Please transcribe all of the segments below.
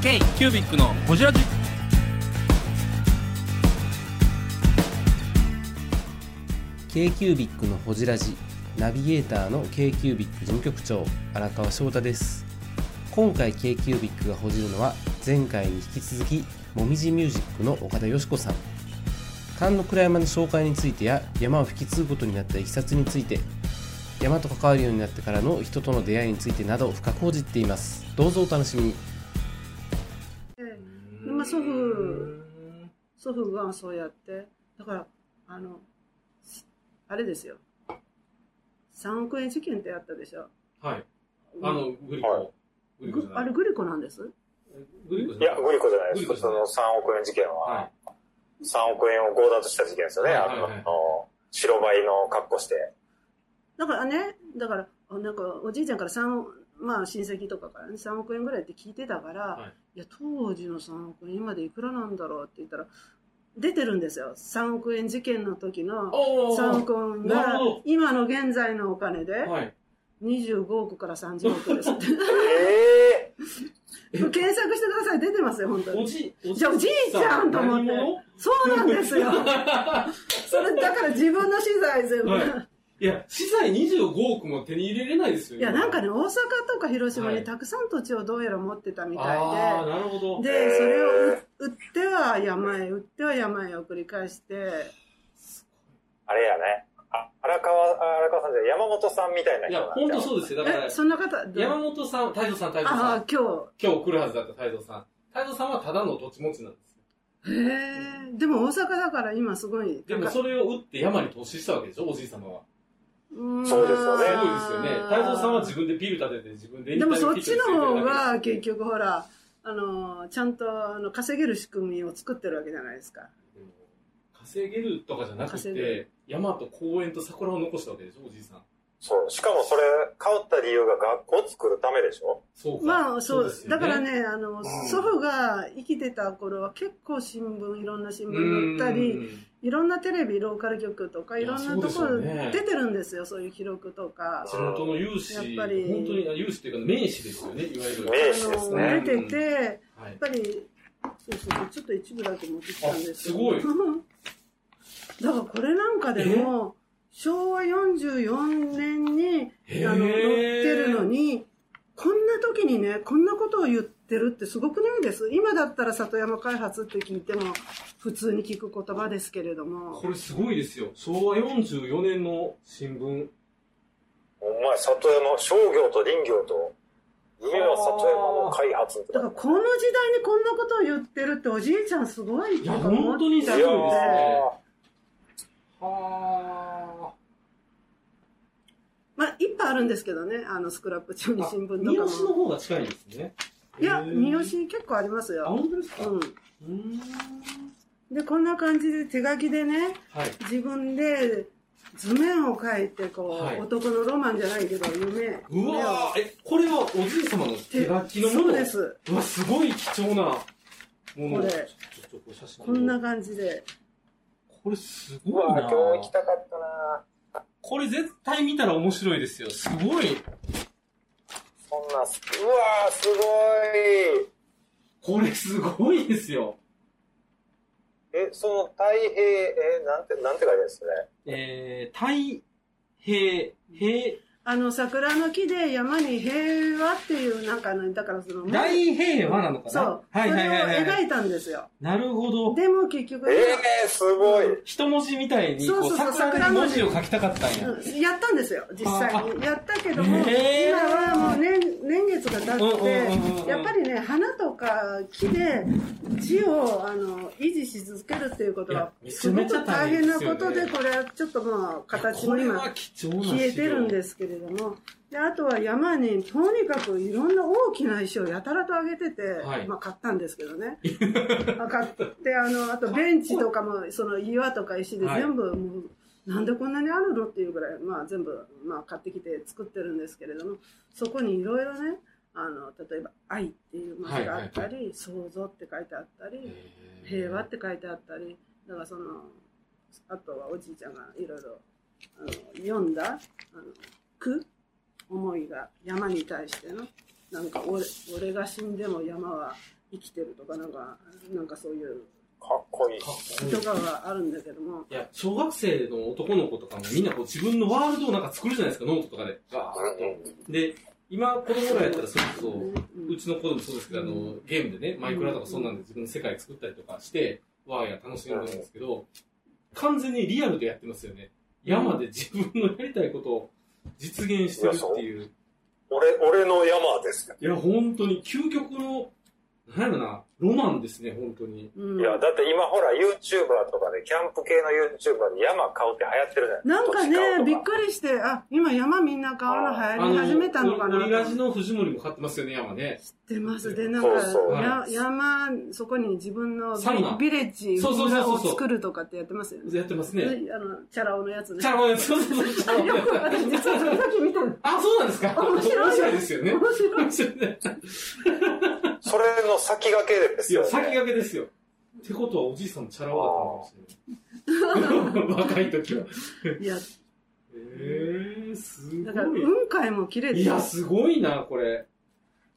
K キュービックのホジラジ。K q b i c のほじラジナビゲーターの k q b i c 事務局長荒川翔太です。今回 k q b i c がほじるのは前回に引き続きもみじミュージックの岡田よし子さん。菅野倉山の紹介についてや山を引き継ぐことになったいきさつについて山と関わるようになってからの人との出会いについてなど深く報じっています。どうぞお楽しみに。まあ祖父祖父がそうやって。だからあのあれですよ。3億円事件ってあったでしょ。はい。あのグリコ、はい。グあれグリコなんです？グリコじい。や、グリコじゃない。です。その3億円事件は。は、3億円を強奪した事件ですよね。はい。はいはいあの、白バイの格好して。だからねだからあなんかおじいちゃんから3まあ親戚とかからね3億円ぐらいって聞いてたから、はい。い、や当時の3億円今でいくらなんだろうって言ったら出てるんですよ。3億円事件の時のおー3億円が今の現在のお金ではい。25億から30億ですって。え 検索してください。出てますよ本当に。おじおじゃあおじいちゃんと思って。そうなんですよ。それだから自分の資材全部、はいいや資産25億も手に入れれないですよいやなんかね大阪とか広島はい。にたくさん土地をどうやら持ってたみたああいで、なるほど。でそれを売売っては山へ売っては山へを繰り返して。ー、あれやね。あ荒川、荒川さんじゃない山本さんみたいない人やなんう。本当そうですよ。だからえそんな方山本さん太蔵さん太蔵あさん。あ今今日来るはずだった太蔵さん。太蔵さんはただの土地持ちなんですへえでも大阪だから今すごいでもそれを売って山に投資したわけでしょおじい様は。うんそうですよね。すごいですよね。太蔵さんは自分でビル建てて自分ででもそっちの方がが結局ほらあのちゃんとあの稼げる仕組みを作ってるわけじゃないですか。稼げるとかじゃなくて山と公園と桜を残したわけでしょおじいさんそう。しかもそれ、買った理由が学校を作るためでしょ？そうか。まあそうです。よだからねあの、ん。祖父が生きてた頃は結構新聞いろんな新聞載ったりうん。いろんなテレビローカル局とかいろんなところ出てるんですよそういう記録とか。地元の有志やっぱり。本当にあ有志っていうか名士ですよねいわゆる。名士ですあのね。出ててやっはい。ぱりそうそうちょっと一部だけ持ってきたんですけどあすごい。だからこれなんかでも昭和44年にあの載ってるのにこんな時にねこんなことを言ってるってすごくないです？今だったら里山開発って聞いても普通に聞く言葉ですけれども。これすごいですよ。昭和44年の新聞。お前、里山、商業と林業と、夢は里山の開発だからこの時代にこんなことを言ってるっておじいちゃんすごいいや本当にすごいですね。ー。はまあいっぱいあるんですけどねあのスクラップ中に新聞とか三好のも方が近いんですね。いや三好結構ありますあよ本当ですか？うん。うーん。でこんな感じで手書きでねはい。自分で図面を書いてこう、はい。男のロマンじゃないけど夢。うわーえこれはおじい様の手書きのもの？そうです。うわすごい貴重なもの。これ。ちょっとこれ写真こんな感じで。これすうごいな。わ今日行きたかったなこれ絶対見たら面白いですよ。すごい。そんな、うわーすごい。これすごいですよ。え、その太平、え、なんて、なんて書いてあるんですね。えー、太平平あの桜の木で山に平和っていうなんかねだからその大平和なのかな？そう、はいはいはいはい。それを描いたんですよ。なるほど。でも結局、えー、すごい。一文字みたいにこそうそううそう桜に文字を書きたかったんや。うんやったんですよ実際に。やったけども、へー。今はもう年年月が経ってやっぱりね花とか木で字をあの維持し続けるっていうことはすごくめちゃめちゃ大大変なことでこれはちょっとまあ形も今消えてるんですけれども。であとは山にとにかくいろんな大きな石をやたらと上げてて、はい。まあ買ったんですけどね。ま あ買って。あのあとベンチとかもその岩とか石ではい。全部もうなんでこんなにあるのっていうぐらい、まあ、全部、まあ、買ってきて作ってるんですけれどもそこにいろいろねあの例えば「愛」っていう文字があったり「創造」って書いてあったり「平和」って書いてあったりだからそのあとはおじいちゃんがいろいろあの読んだあの句思いが山に対してのなんか俺俺が死んでも山は生きてるとか、なんか、なんかそういうかっこいい。かっこいいとかがあるんだけども、いや、小学生の男の子とかもみんなこう自分のワールドをなんか作るじゃないですか、ノートとかで。ガーッとで、今子供らやったらそれこそ、うんうちの子でもそうですけど、あの、ゲームでね、マイクラとかそんなんで自分の世界作ったりとかして、ワーや楽しんでるんですけど、完全にリアルでやってますよね。山で自分のやりたいことを実現してるっていう。俺、俺の山ですよ。いや、本当に究極の、なんやろな、ロマンですね、本当に。うんいや、だって今ほら YouTuber とかで、キャンプ系の YouTuber で山買うって流行ってるじゃないなんかね、びっり。くりして、あ、今山みんな買うの流行り始めたのかオリラジなの藤森も買ってますよね、山ね。知ってます。で、なんか、そうそうやはい山、そこに自分のビレッジを作るとかってやってますよね。やってますね。であの、チャラ男のやつね。チャラ男のやつ、そうそうよく、や私実はそれさっき見たの。つ。あ、そうなんですか面白い面ですよね。面白い。それの先駆けですいや、よね。先駆けですよ。ってことはおじいさんもチャラ男だったのかもしれない。若い時は。いや、えー、すだから、ごい。雲海も綺麗ですよいや、すごいな、これ。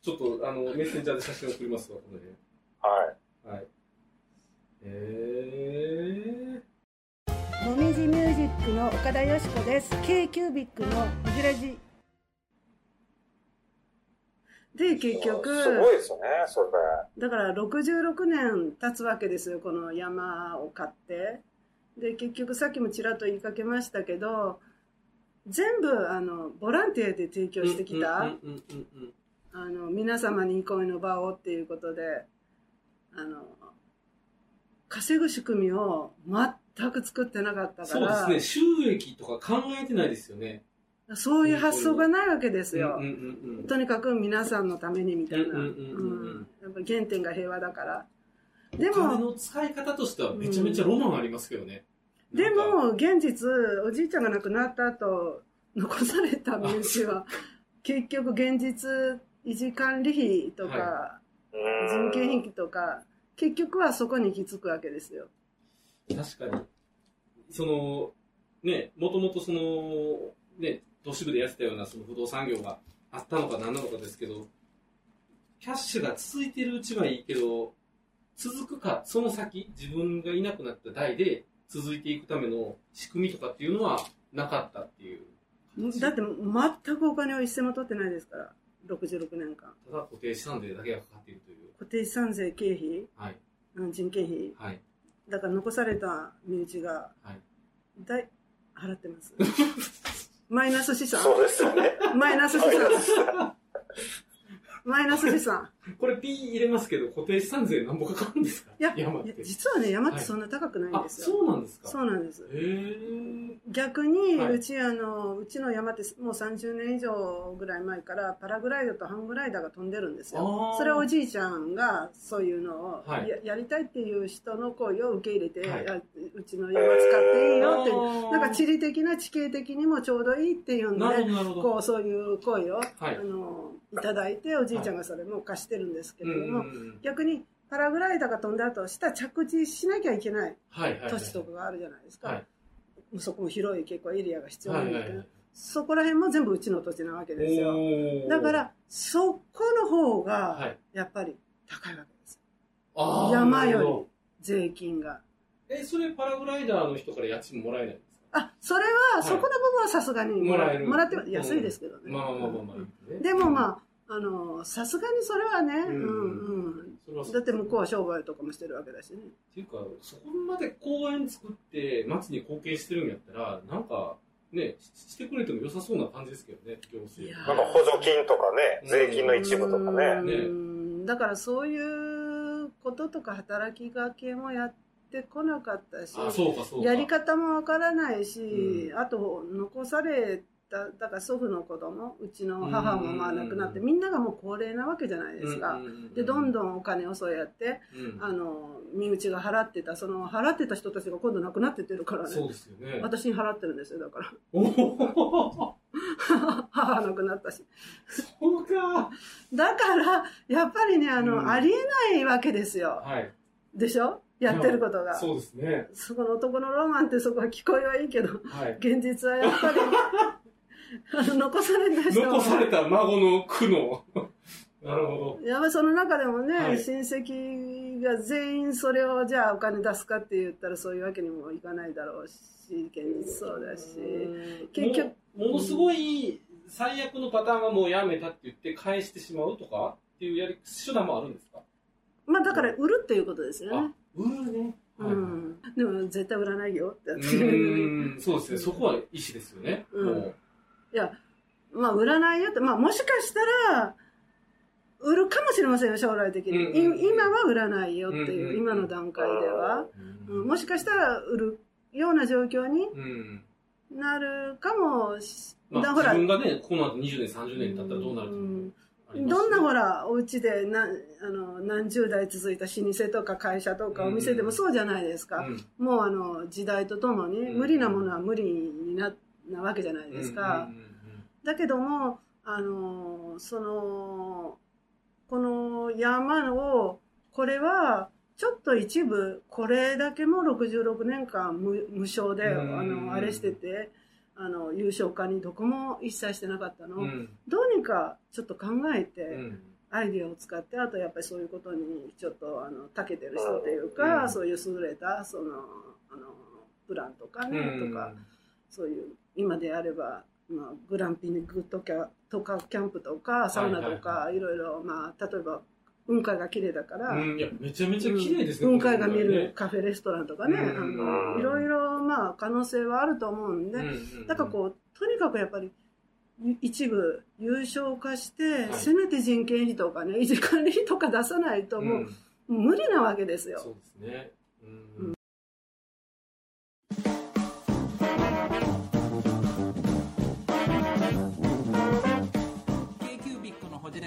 ちょっと、あの、メッセンジャーで写真送りますわ、このはい。辺。はい。えもみじミュージックの岡田よしこです。k キュービックのフジラジ。で、結局、すごいですよね、それ。だから66年経つわけですよ、この山を買って。で、結局さっきもちらっと言いかけましたけど、全部、あの、ボランティアで提供ー。してきた、うんうんうんうんあの、皆様に憩いの場をっていうことで、あの、稼ぐ仕組みを全く作ってなかったから、そうですね、収益とか考えてないですよね。そういう発想がないわけですよ。とにかく皆さんのためにみたいな。やっぱ原点が平和だから。でお金も、の使い方としてはめちゃめちゃロマンありますけどね。でなんか、も、現実、おじいちゃんが亡くなった後、残された身内は、結局現実、維持管理費とか、は人件費とか、結局はそこに行き着くわけですよ。確かに。その、ね、もともとその、ね、都市部でやってたようなその不動産業があったのか何なのかですけど、キャッシュが続いてるうちはいいけど、続くか、その先、自分がいなくなった代で続いていくための仕組みとかっていうのはなかったっていう。だって全くお金を一銭も取ってないですから、66年間。ただ固定資産税だけがかかっているという。固定資産税経費、はい。うん人件費、はい。だから残された身内が、はい。大、払ってます。マイナス資産そうですよね。マイナス資はい産 マイナス資産これ P 入れますけど、固定資産税何ぼかかるんですか？いや、山って。いや。実はね、山ってそんな高くないんあ、ですよ。そうなんですか？そうなんです。逆に、はい。うちあの、うちの山ってもう30年以上ぐらい前からパラグライダーとハングライダーが飛んでるんですよ。それはおじいちゃんがそういうのをはい。や,、やりたいっていう人の声を受け入れて、はい。あうちの山使っていいよってなんか地理的な地形的にもちょうどいいっていうんで。こうそういう声を、はい。あのいただいておじいちゃんがそれも貸してるんですけれども、逆にパラグライダーが飛んだ後下着地しなきゃいけない。土地とかがあるじゃないですか、はい。そこも広い結構エリアが必要なはんだけど。そこら辺も全部うちの土地なわけですよ。だか、らそこの方はがい。やっぱり高いわけです山より税金が。え、それパラグライダーの人から家賃もらえないんですか？あそれは、い。そこの部分はさすがにもらえる。もらって安いですけどね、まあまあまあまあまあ。でもまああのさすがにそれはね、うん。うんだって向こうは商売とかもしてるわけだしね。っていうか、そこまで公園作って町に貢献してるんやったら、なんか、ね、ししてくれても良さそうな感じですけどね、行政。なんか補助金とかね、税金の一部とかね。うん。だからそういうこととか働きがけもやってこなかったしあ、そうかそうか。やり方もわからないし、うあと残されただから祖父の子供うちの母もまあ亡くなってみんながもう高齢なわけじゃないですか、でどんん、どんお金をそうやってうん。あの身内が払ってたその払ってた人たちが今度亡くなってってるからね。そうですよね。私に払ってるんですよだから。おお 母亡くなったし。そうか。だからやっぱりねあの、うん。ありえないわけですよ。はい。でしょ？やってることが。そうですね。そこの男のロマンってそこは聞こえはいいけどはい。現実はやっぱり あの残された人は残された孫の苦悩。あ なるほやっぱりその中でもね、はい親戚が全員それをじゃあお金出すかって言ったらそういうわけにもいかないだろうし、現実そうだし。ど。結局もものすごい最悪のパターンはもうやめたって言って返してしまうとかっていうやり手段もあるんですか？まあだから売るっていうことですよね。売るね。うはいん。でも絶対売らないよってやうんそうですね。そこは意思ですよね。うんもういや、まあ売らないよって、まあもしかしたら、売るかもしれませんよ、将来的に。うんうん今は売らないよっていう、うんうん今の段階では。うん。もしかしたら売るような状況にうん。なるかもし、まあ、だほら。自分がね、この後20年、30年経ったらどうなるうのもありますしどんなほら、お家でなあの何十代続いた老舗とか会社とかお店でもそうじゃないですか。うん。もうあの時代とともにうん。無理なものは無理にななわけじゃないですか。だけども、あの、その、この山を、これは、ちょっと一部、これだけも66年間無無償で、うんあの、あれしてて、あの、優勝化にどこも一切してなかったの。うん。うんどうにかちょっと考えて、うん。アイディアを使って、あとやっぱりそういうことにちょっと、あの、長けてる人というか、うん。そういう優れた、その、あの、プランとかね、うん。とか、そういう今であれば、まあ、グランピングとかとかキャンプとかサウナとか、はいいろいろ、まあ、例えば雲海が綺麗だから、うん、いや、めちゃめちゃ綺麗ですね。雲海が見るカフェレストランとかね、うん。あのいろいろ、まあ、可能性はあると思うんで、だからこうとにかくやっぱりい一部優勝化して、はい。せめて人件費とかね維持管理費とか出さないともう、うん。無理なわけですよ。そうですね。うん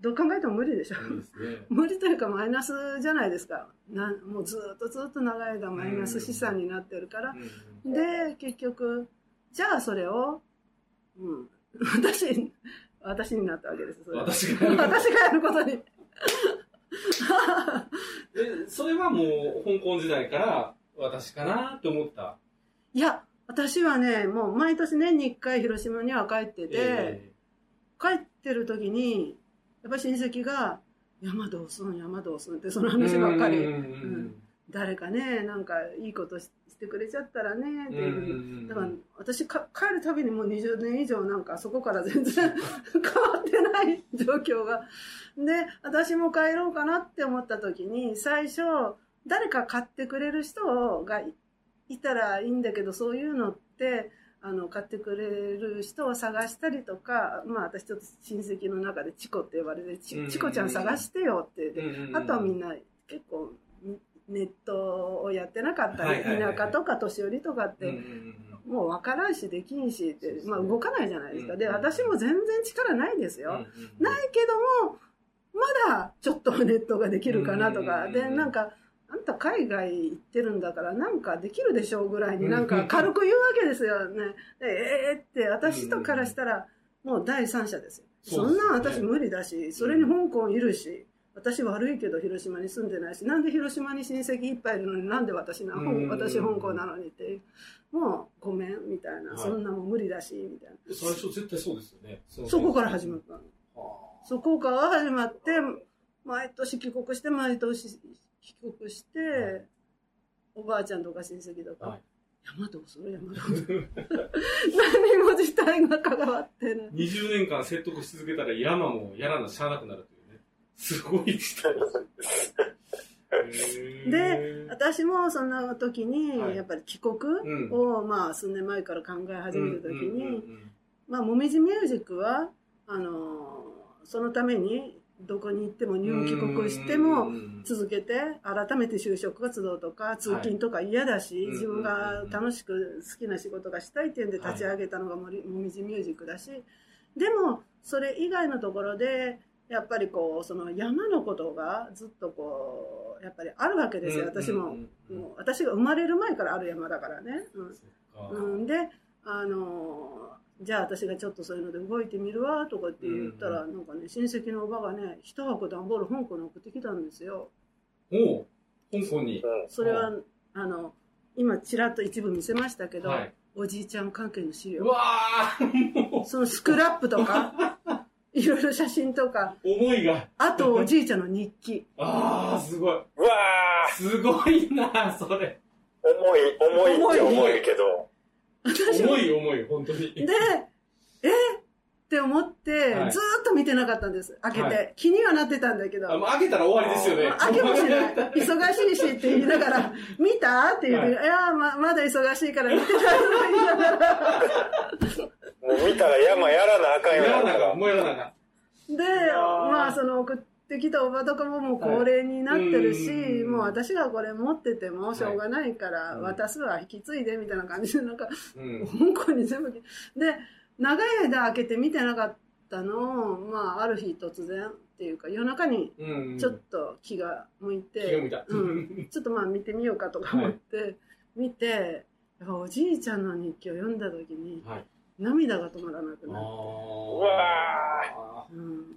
どう考えても無理でしょ。ね。無理というかマイナスじゃないですか。なんもうずっとずっと長い間マイナス資産になってるから。うんで、結局、じゃあそれを、うん、私、私になったわけです。私がやること私がやることに。で、それはもう香港時代から私かなって思った？いや、私はね、もう毎年年に1回広島には帰ってて、え帰ってる時に、やっぱり親戚が、山どうすん、山どうすんってその話ばっかり。誰かね、なんかいいことししてくれちゃったらね、っていうふうにだから私か帰るたびにもう20年以上なんかそこから全然 変わってない状況が。で、私も帰ろうかなって思った時に、最初、誰か買ってくれる人がいいたらいいんだけど、そういうのって、あの、買ってくれる人を探したりとか、まあ私ちょっと親戚の中でチコって呼ばれて、チコちゃん探してよって。あとはみんな結構ネットをやってなかったり、田舎とか年寄りとかって、もう分からんしできんしって、まあ動かないじゃないですか。で、うん私も全然力ないですよ。ないけども、まだちょっとネットができるかなとか、うん。で、なんか、あんた海外行ってるんだからなんかできるでしょうぐらいになんか軽く言うわけですよね。でええって私とからしたらもう第三者ですよ。そんなん私無理だし、それに香港いるし、私悪いけど広島に住んでないし、なんで広島に親戚いっぱいいるのになんで私な、うん。私香港なのにって、もうごめんみたいな、はい。そんなもん無理だし、みたいな。最初絶対そうですよね。そこから始まったそこから始まって、毎年帰国して、毎年帰国して、おばあちゃんとか親戚とか、はい。山どうする？山どうする？何も自体が関わってない。20年間説得し続けたら山もやらなしゃあなくなるというね。すごい時代です。で、私もそんな時に、はい。やっぱり帰国うん。を、まあ、数年前から考え始めた時に、まあ、もみじミュージックは、あの、そのためにどこに行っても入帰国してもうん。続けて改めて就職活動とか通勤とか嫌だし、い自分が楽しく好きな仕事がしたいっていうんで立ち上げたのがもみじミュージックだし。でもそれ以外のところでやっぱりこうその山のことがずっとこうやっぱりあるわけですよ。私も,、もう私が生まれる前からある山だからね。うん、であのじゃあ私がちょっとそういうので動いてみるわとかって言ったら、なんかね親戚のおばがね一箱段ボール香港に送ってきたんですよおう香港に。うん。それはあの今ちらっと一部見せましたけど、はい。おじいちゃん関係の資料うわーもそのスクラップとか いろいろ写真とかう、思いが。あとおじいちゃんの日記ああ、すごい。うわすごいな、それ。ー重い、重いっちゃ重いけど。重い重い、本当に。でえ？って思って、はいずーっと見てなかったんです開けて、はい気にはなってたんだけどあもう開けたら終わりですよね。開けもしない。忙しいしって言いながら、見た？って言って、はいい、やま、まだ忙しいから見てないとか言いながら。もう見たら山やらなあかんようやらなあかん。もうやらなあかん。で、まあ、その送ってきたおばとかももう高齢になってるし、はいうんもう私がこれ持っててもしょうがないから、はい渡すわ、引き継いでみたいな感じで、なんか、うん。香港に全部、で、長い間開けて見てなかったのを、まあ、ある日突然っていうか、夜中にうん。ちょっと気が向いて。うんちょっとまあ見てみようかとか思って、見て、おじいちゃんの日記を読んだ時に、はい。涙が止まらなくあなる。ーうわうん、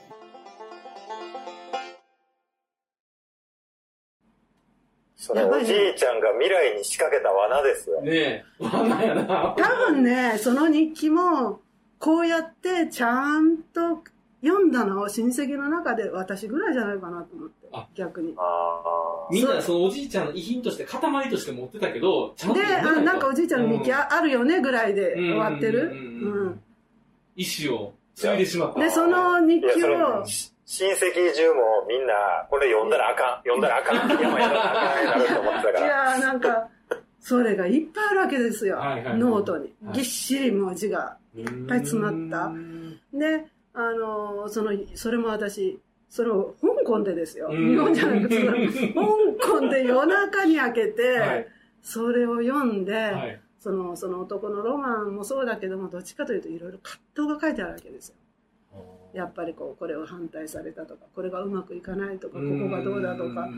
それおじいちゃんが未来に仕掛けた罠ですよ。ねえ、罠やな。多分ね、その日記も、こうやってちゃんと読んだのを親戚の中で私ぐらいじゃないかなと思ってあ、逆に。あみんなそのおじいちゃんの遺品として、塊として持ってたけど、ちゃんとで、あなんかおじいちゃんの日記ああるよねぐらいで終わってる。うん。意思を継いでしまった。で、その日記を、し親戚中もみんな、これ読んだらあかん、読んだらあかん、山やらなあかんになると思ってたから。いやーなんか、それがいっぱいあるわけですよ。はいはいノートには。いぎっしり文字が。いっぱい詰まったで、あのーその、それも私、それを香港でですよ。うん日本じゃなくて、香港で夜中に開けて、はい。それを読んで、はい。その、その男のロマンもそうだけども、どっちかというといろいろ葛藤が書いてあるわけですよ。やっぱりこう、これを反対されたとか、これがうまくいかないとか、ここがどうだとか、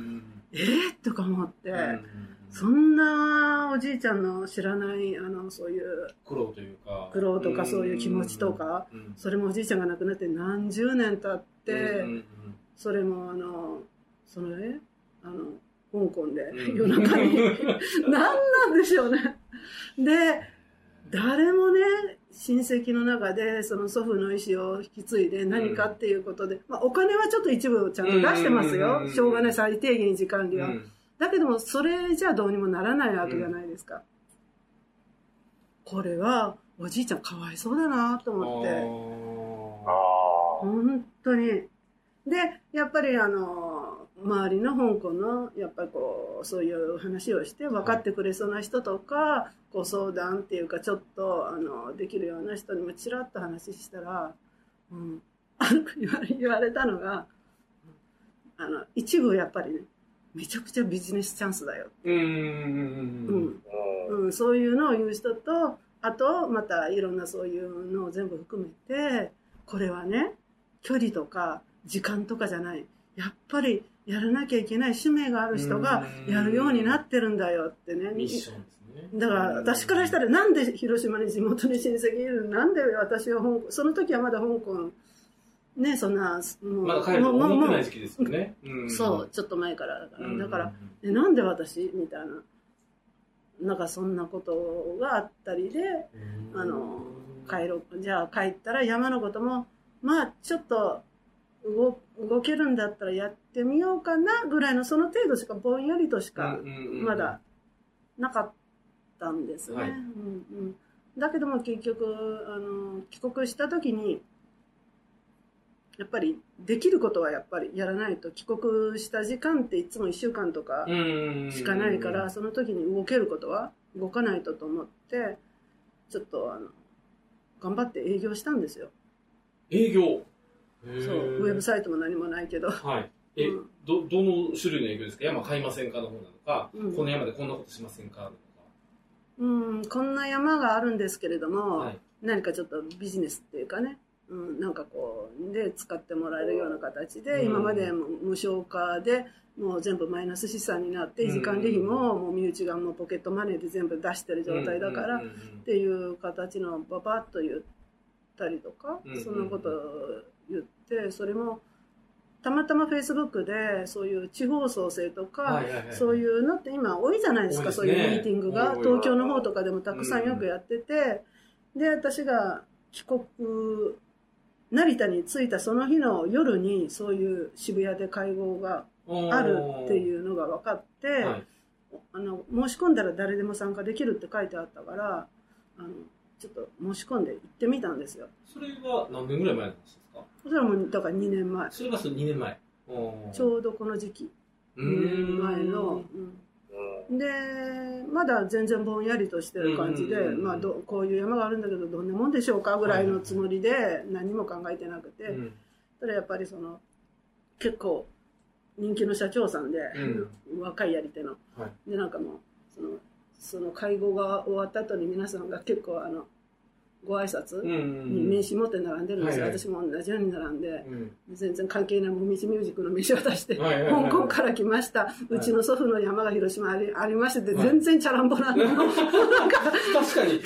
えー、とか思って、そんなおじいちゃんの知らない、あの、そういう苦労というか。苦労とかそういう気持ちとか、うん、それもおじいちゃんが亡くなって何十年経って、それもあの、そのね、あの、香港でうん。夜中に、何なんでしょうね。で、誰もね、親戚の中でその祖父の意思を引き継いで何かっていうことで、まあお金はちょっと一部ちゃんと出してますうんよ。しょうがない最低限時間う利は。んだけども、それじゃどうにもならないわけじゃないですか。これは、おじいちゃんかわいそうだなと思って。本当に。で、やっぱりあの、周りの香港の、やっぱりこう、そういう話をして分かってくれそうな人とか、ご相談っていうか、ちょっと、あの、できるような人にもちらっと話したら、うん、言われたのが、あの、一部やっぱりね、めちゃくちゃビジネスチャンスだよ。うん。うん、そういうのを言う人とあとまたいろんなそういうのを全部含めてこれはね距離とか時間とかじゃない。やっぱりやらなきゃいけない使命がある人がやるようになってるんだよってね。ミッションですね。だから私からしたらなんで広島に地元に親戚いるなんで私は香港その時はまだ香港ねそんなもうまだ帰るともうもう思ってない時期ですよね。ん。そう。ちょっと前からだから、うん。だからえなんで私？みたいな。なんかそんなことがあったりであの帰ろう。じゃあ帰ったら山のこともまあちょっと動動けるんだったらやってみようかなぐらいのその程度しかぼんやりとしかまだなかったんですね。はい。うんうん、だけども結局あの帰国した時にやっぱりできることはやっぱりやらないと帰国した時間っていつも1週間とかうん。しかないから、その時に動けることは動かないとと思ってちょっとあの頑張って営業したんですよ。営業そう。ウェブサイトも何もないけど。はい。え、うん。ど、どの種類の営業ですか？山買いませんかの方なのか、うん。この山でこんなことしませんか？うん、こんな山があるんですけれども、はい。何かちょっとビジネスっていうかね、うん、なんかこうで使ってもらえるような形で、うん。今までも無償化でもう全部マイナス資産になって維持管理費ももう身内がもうポケットマネーで全部出してる状態だから、っていう形のババッと言ったりとか、うんそんなことを言ってそれもたまたまフェイスブックでそういう地方創生とか、はいはいはいそういうのって今多いじゃないですかそういうミーティングが。東京の方とかでもたくさんよくやってて、で私が帰国成田に着いたその日の夜にそういう渋谷で会合があるっていうのが分かって、はい。あの申し込んだら誰でも参加できるって書いてあったからあのちょっと申し込んで行ってみたんですよ。それは何年ぐらい前の話ですか？それはもうだから2年前。それがその2年前。ちょうどこの時期。う2年前の、んうん。でまだ全然ぼんやりとしてる感じで、うんまあ、どこういう山があるんだけどどんなもんでしょうかぐらいのつもりで何も考えてなくて、うん。それやっぱりその結構人気の社長さんで、若いやり手の、はでなんかもうそのその会合が終わった後に皆さんが結構あのご挨拶名刺持って並んでるんですよ、私も同じように並んで、うん。全然関係ないもみじミュージックの名刺渡して、香港から来ました、うちの祖父の山が広島ありありましてて、はい全然チャランポランの、なんか確かに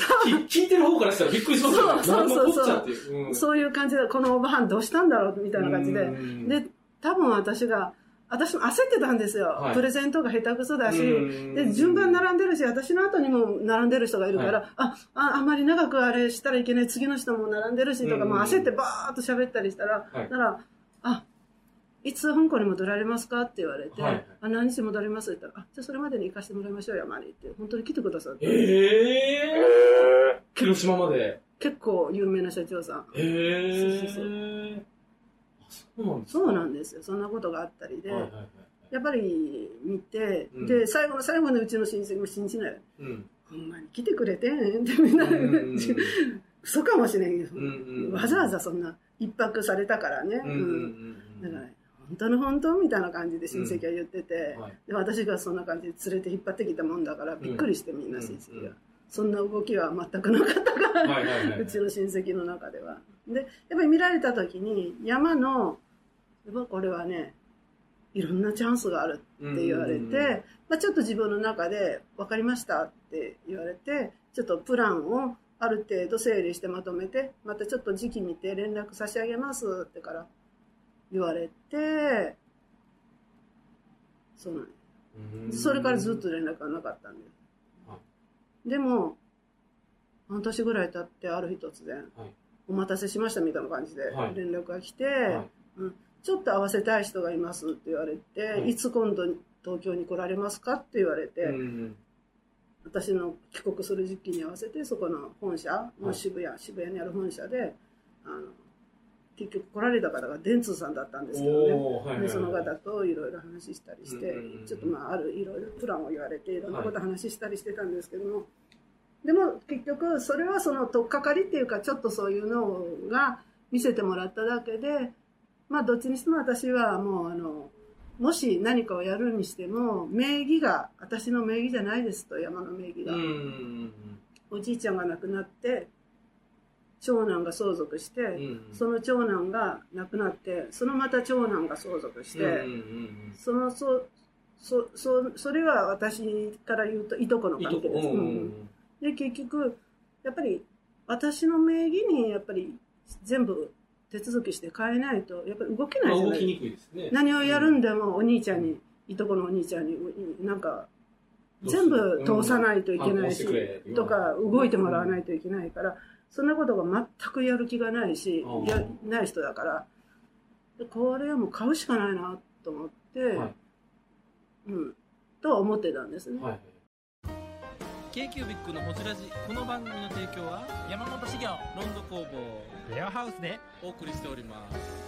き聞いてる方からしたらびっくりしますよね。そうそうそう。何のこっちゃって。いう。うん。そういう感じで、このおばはんどうしたんだろうみたいな感じで。うん、で、多分私が、私も焦ってたんですよ、はい。プレゼントが下手くそだし、うん。で順番並んでるし、私の後にも並んでる人がいるから、はあああんまり長くあれしたらいけない、次の人も並んでるしとか、うん。もう焦ってバーっと喋ったりしたら、はい。なら、あいつ香港に戻られますかって言われて、はいあ何日戻りますって言ったら、あじゃあそれまでに行かせてもらいましょうよ、山にって、本当に来てくださって、えへえー。広島まで。結構有名な社長さん。えそうそうそうえあそうそうなんですよ、そんなことがあったりで。はいはいはいやっぱり見て、うん。で最後の最後のうちの親戚も信じない。うんほんまに来てくれてんってみんな、うんうん嘘かもしれんけど、うんうん。わざわざそんな一泊されたからね、うんうんうんだから本当の本当みたいな感じで親戚は言ってて、はい。で私がそんな感じで連れて引っ張ってきたもんだからびっくりしてみんな親戚が、そんな動きは全くなかったから、はいはいはい。うちの親戚の中ではでやっぱり見られた時に山のこれはねいろんなチャンスがあるって言われて、まあ、ちょっと自分の中で分かりましたって言われてちょっとプランをある程度整理してまとめてまたちょっと時期見て連絡差し上げますってから言われてそうなんうん。それからずっと連絡がなかったんではでも半年ぐらい経ってある日突然、はいお待たせしましたみたいな感じではい。連絡が来て、はい。うん、ちょっと会わせたい人がいますって言われて、はいい、つ今度東京に来られますかって言われて、うん私の帰国する時期に合わせてそこの本社の渋谷、渋谷にある本社であの結局来られた方が電通さんだったんですけどね、はいはいその方といろいろ話したりして、ちょっとまああるいろいろプランを言われていろんなこと話したりしてたんですけども、でも結局それはその取っかかりっていうかちょっとそういうのが見せてもらっただけでまあどっちにしても私はもうあのもし何かをやるにしても名義が私の名義じゃないですと山の名義が、おじいちゃんが亡くなって長男が相続して、うん。うんその長男が亡くなってそのまた長男が相続して、うんうんうんそのそそそそれは私から言うといとこの関係です、うんうん。うんで結局やっぱり私の名義にやっぱり全部手続きして変えないとやっぱり動けまあないじゃない。動きにくいですね。何をやるんでもお兄ちゃんにいとこのお兄ちゃんになんか全部通さないといけないし、とか動いてもらわないといけないから、そんなことが全くやる気がないし、うん。やない人だから。でこれはもう買うしかないなと思って、はい。うん、と思ってたんですね。はい。K q b i c のホジラジ。この番組の提供は山本資源ロンド工房レアハウスで。お送りしております